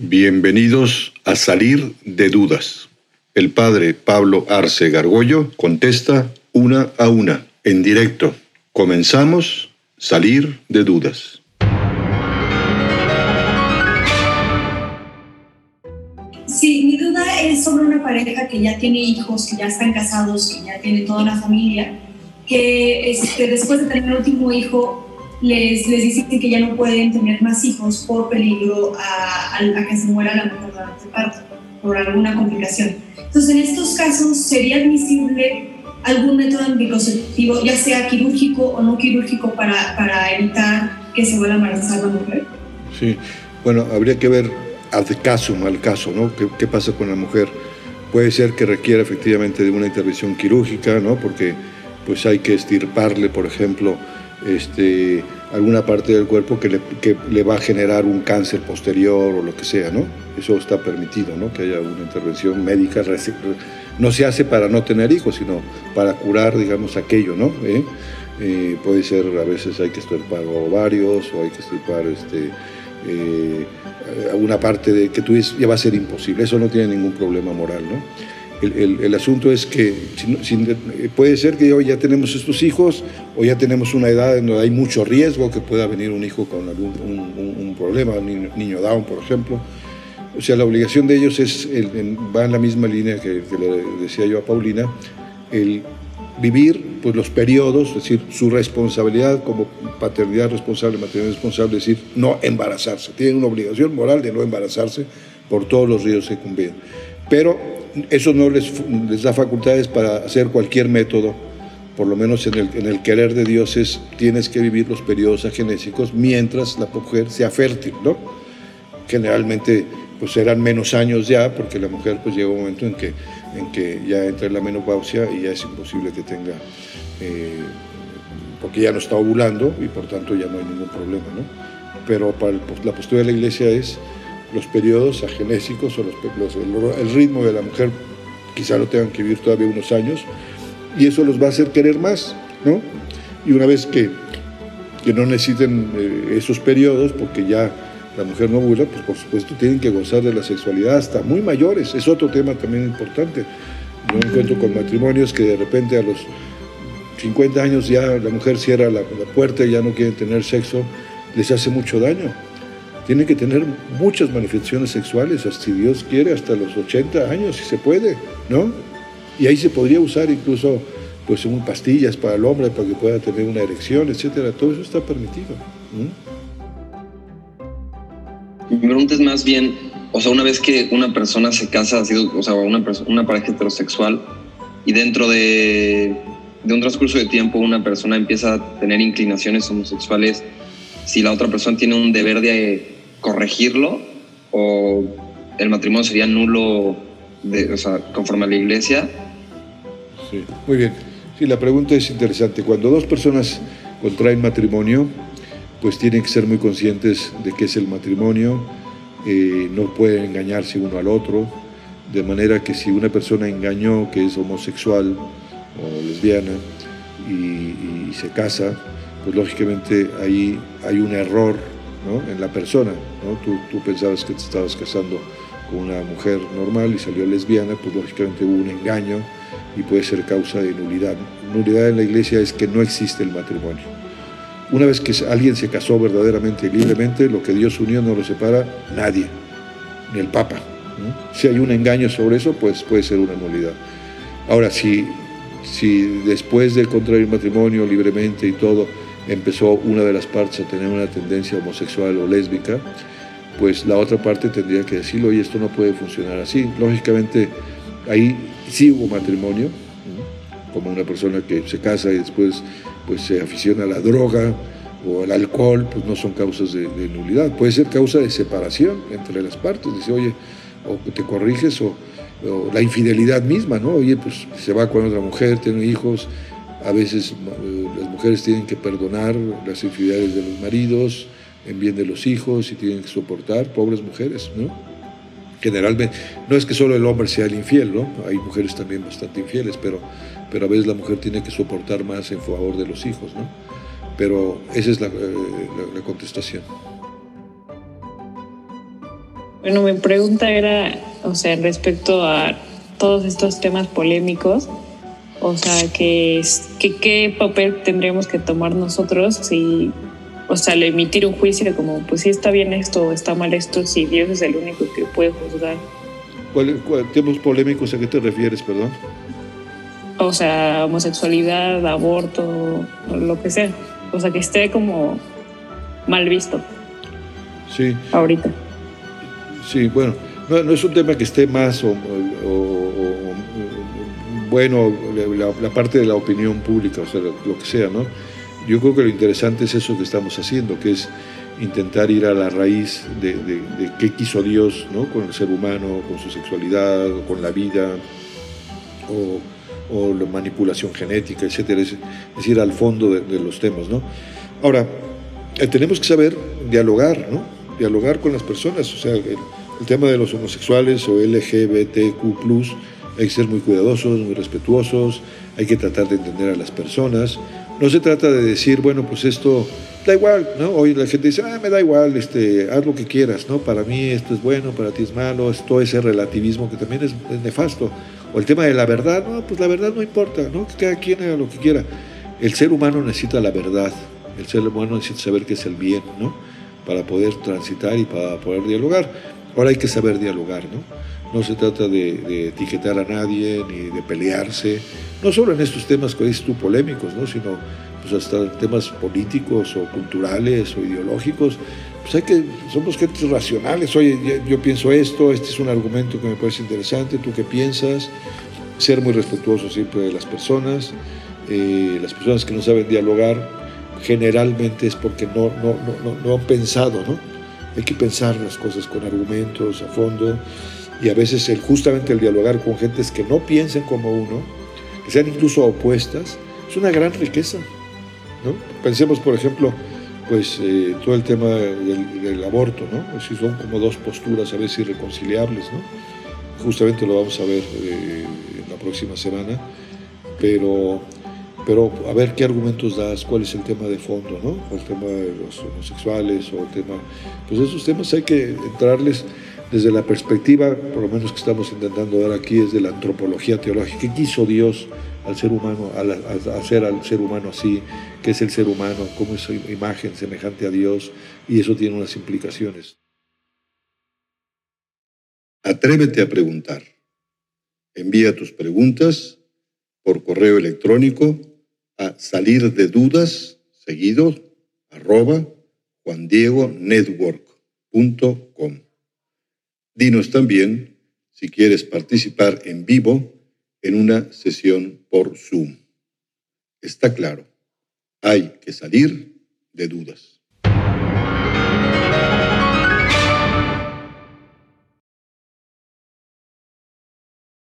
Bienvenidos a Salir de Dudas. El padre Pablo Arce Gargollo contesta una a una, en directo. Comenzamos Salir de Dudas. Sí, mi duda es sobre una pareja que ya tiene hijos, que ya están casados, que ya tiene toda una familia, que este, después de tener el último hijo les, les dicen que ya no pueden tener más hijos por peligro a, a, que se muera la mujer durante el parto, por alguna complicación. Entonces, en estos casos, ¿sería admisible algún método anticonceptivo, ya sea quirúrgico o no quirúrgico, para, para evitar que se vuelva a embarazar la mujer? Sí, bueno, habría que ver al caso, al caso, ¿no? ¿Qué, ¿Qué, pasa con la mujer? Puede ser que requiera efectivamente de una intervención quirúrgica, ¿no? Porque pues hay que estirparle, por ejemplo, este, alguna parte del cuerpo que le, que le, va a generar un cáncer posterior o lo que sea, ¿no? Eso está permitido, ¿no? Que haya una intervención médica. No se hace para no tener hijos, sino para curar, digamos, aquello, ¿no? ¿Eh? Eh, puede ser, a veces hay que estirpar ovarios o hay que estirpar este, eh, alguna parte de que tú ya va a ser imposible. Eso no tiene ningún problema moral, ¿no? El, el, asunto es que puede ser que hoy ya tenemos estos hijos o ya tenemos una edad en donde hay mucho riesgo que pueda venir un hijo con algún un, un, problema, un niño, niño, Down, por ejemplo. O sea, la obligación de ellos es, va en la misma línea que, que, le decía yo a Paulina, el vivir pues, los periodos, es decir, su responsabilidad como paternidad responsable, maternidad responsable, es decir, no embarazarse. Tienen una obligación moral de no embarazarse por todos los riesgos que conviven. Pero eso no les, les, da facultades para hacer cualquier método, por lo menos en el, en el, querer de Dios es, tienes que vivir los periodos agenésicos mientras la mujer sea fértil, ¿no? Generalmente pues serán menos años ya, porque la mujer pues llega un momento en que, en que ya entra en la menopausia y ya es imposible que tenga, eh, porque ya no está ovulando y por tanto ya no hay ningún problema, ¿no? Pero para la postura de la iglesia es los periodos agenésicos o los, los, el, el, ritmo de la mujer quizá lo tengan que vivir todavía unos años y eso los va a hacer querer más, ¿no? Y una vez que, que no necesiten eh, esos periodos, porque ya la mujer no ovula, pues por supuesto tienen que gozar de la sexualidad hasta muy mayores, es otro tema también importante. Yo encuentro con matrimonios que de repente a los 50 años ya la mujer cierra la, la puerta y ya no quieren tener sexo, les hace mucho daño tiene que tener muchas manifestaciones sexuales, si Dios quiere, hasta los 80 años, si se puede, ¿no? Y ahí se podría usar incluso pues un pastillas para el hombre para que pueda tener una erección, etcétera. Todo eso está permitido. Mi pregunta es más bien, o sea, una vez que una persona se casa, o sea, una, una pareja heterosexual, y dentro de, de un transcurso de tiempo una persona empieza a tener inclinaciones homosexuales, si la otra persona tiene un deber de corregirlo o el matrimonio sería nulo de, o sea, conforme a la iglesia? Sí, muy bien. Sí, la pregunta es interesante. Cuando dos personas contraen matrimonio, pues tienen que ser muy conscientes de qué es el matrimonio, eh, no pueden engañarse uno al otro, de manera que si una persona engañó que es homosexual o lesbiana y, y se casa, pues lógicamente ahí hay un error ¿no? en la persona. ¿no? Tú, tú, pensabas que te estabas casando con una mujer normal y salió lesbiana, pues lógicamente hubo un engaño y puede ser causa de nulidad. Nulidad en la iglesia es que no existe el matrimonio. Una vez que alguien se casó verdaderamente y libremente, lo que Dios unió no lo separa nadie, ni el Papa. ¿no? Si hay un engaño sobre eso, pues puede ser una nulidad. Ahora, si, si después de contraer matrimonio libremente y todo, empezó una de las partes a tener una tendencia homosexual o lésbica, pues la otra parte tendría que decirlo, y esto no puede funcionar así. Lógicamente, ahí sí hubo matrimonio, como una persona que se casa y después pues, se aficiona a la droga o al alcohol, pues no son causas de, nulidad. Puede ser causa de separación entre las partes. Dice, oye, o te corriges o, o la infidelidad misma, ¿no? Oye, pues se va con otra mujer, tiene hijos, a veces eh, las mujeres tienen que perdonar las infidelidades de los maridos en bien de los hijos y tienen que soportar, pobres mujeres, ¿no? Generalmente, no es que solo el hombre sea el infiel, ¿no? Hay mujeres también bastante infieles, pero, pero a veces la mujer tiene que soportar más en favor de los hijos, ¿no? Pero esa es la, eh, la, la contestación. Bueno, mi pregunta era, o sea, respecto a todos estos temas polémicos, o sea, que, que qué papel tendríamos que tomar nosotros si, o sea, al emitir un juicio como, pues si está bien esto o está mal esto, si Dios es el único que puede juzgar. ¿Cuál, temas polémicos a qué te refieres, perdón? O sea, homosexualidad, aborto, lo que sea. O sea, que esté como mal visto. Sí. Ahorita. Sí, bueno, no, es un tema que esté más o, bueno la, parte de la opinión pública, o sea, lo que sea, ¿no? Yo creo que lo interesante es eso que estamos haciendo, que es intentar ir a la raíz de, qué quiso Dios ¿no? con el ser humano, con su sexualidad, con la vida, o, la manipulación genética, etc. Es decir, al fondo de, los temas. ¿no? Ahora, eh, tenemos que saber dialogar, ¿no? dialogar con las personas, o sea, el, el tema de los homosexuales o LGBTQ, hay que ser muy cuidadosos, muy respetuosos, hay que tratar de entender a las personas. No se trata de decir, bueno, pues esto da igual, ¿no? Hoy la gente dice, ah, me da igual, este, haz lo que quieras, ¿no? Para mí esto es bueno, para ti es malo, es todo ese relativismo que también es, nefasto. O el tema de la verdad, no, pues la verdad no importa, ¿no? Que cada quien haga lo que quiera. El ser humano necesita la verdad, el ser humano necesita saber qué es el bien, ¿no? Para poder transitar y para poder dialogar. Ahora hay que saber dialogar, ¿no? No se trata de, etiquetar a nadie ni de pelearse, no solo en estos temas que dices tú polémicos, ¿no? sino pues hasta temas políticos o culturales o ideológicos. Pues hay que, somos gentes racionales, oye, yo pienso esto, este es un argumento que me parece interesante, ¿tú qué piensas? Ser muy respetuoso siempre de las personas. Eh, las personas que no saben dialogar generalmente es porque no, no, no, no han pensado, ¿no? Hay que pensar las cosas con argumentos a fondo y a veces el, justamente el dialogar con gentes que no piensen como uno, que sean incluso opuestas, es una gran riqueza. ¿no? Pensemos, por ejemplo, pues eh, todo el tema del, aborto, ¿no? Si son como dos posturas a veces irreconciliables, ¿no? Justamente lo vamos a ver eh, la próxima semana, pero pero a ver qué argumentos das, cuál es el tema de fondo, ¿no? El tema de los homosexuales o el tema... Pues esos temas hay que entrarles desde la perspectiva, por lo menos que estamos intentando dar aquí, es de la antropología teológica. ¿Qué quiso Dios al ser humano, al, hacer al ser humano así? ¿Qué es el ser humano? ¿Cómo es su imagen semejante a Dios? Y eso tiene unas implicaciones. Atrévete a preguntar. Envía tus preguntas por correo electrónico a salir de dudas, seguido, arroba juandiegonetwork.com. Dinos también si quieres participar en vivo en una sesión por Zoom. Está claro, hay que salir de dudas.